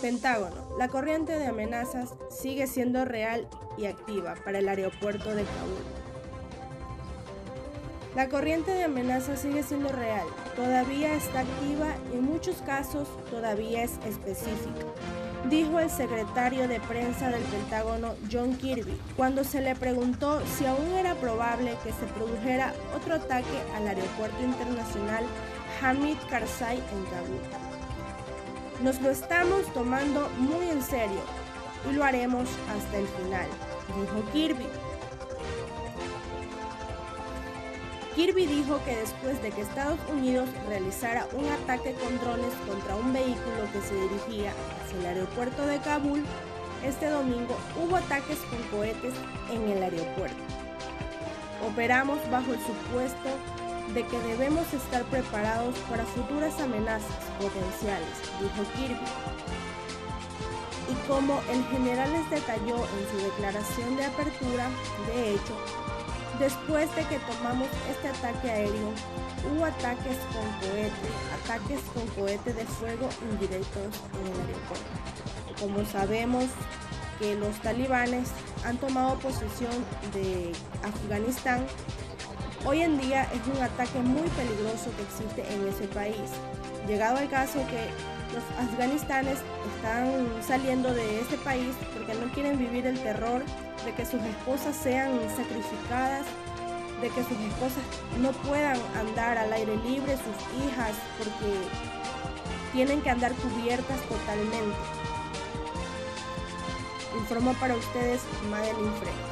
Pentágono. La corriente de amenazas sigue siendo real y activa para el aeropuerto de Kabul. La corriente de amenazas sigue siendo real, todavía está activa y en muchos casos todavía es específica, dijo el secretario de prensa del Pentágono John Kirby cuando se le preguntó si aún era probable que se produjera otro ataque al aeropuerto internacional Hamid Karzai en Kabul. Nos lo estamos tomando muy en serio y lo haremos hasta el final, dijo Kirby. Kirby dijo que después de que Estados Unidos realizara un ataque con drones contra un vehículo que se dirigía hacia el aeropuerto de Kabul, este domingo hubo ataques con cohetes en el aeropuerto. Operamos bajo el supuesto de que debemos estar preparados para futuras amenazas potenciales, dijo Kirby. Y como el general les detalló en su declaración de apertura, de hecho, después de que tomamos este ataque aéreo, hubo ataques con cohetes, ataques con cohetes de fuego indirectos en el aeropuerto. Como sabemos que los talibanes han tomado posesión de Afganistán Hoy en día es un ataque muy peligroso que existe en ese país. Llegado al caso que los afganistanes están saliendo de ese país porque no quieren vivir el terror de que sus esposas sean sacrificadas, de que sus esposas no puedan andar al aire libre, sus hijas, porque tienen que andar cubiertas totalmente. Informo para ustedes Madeline Frey.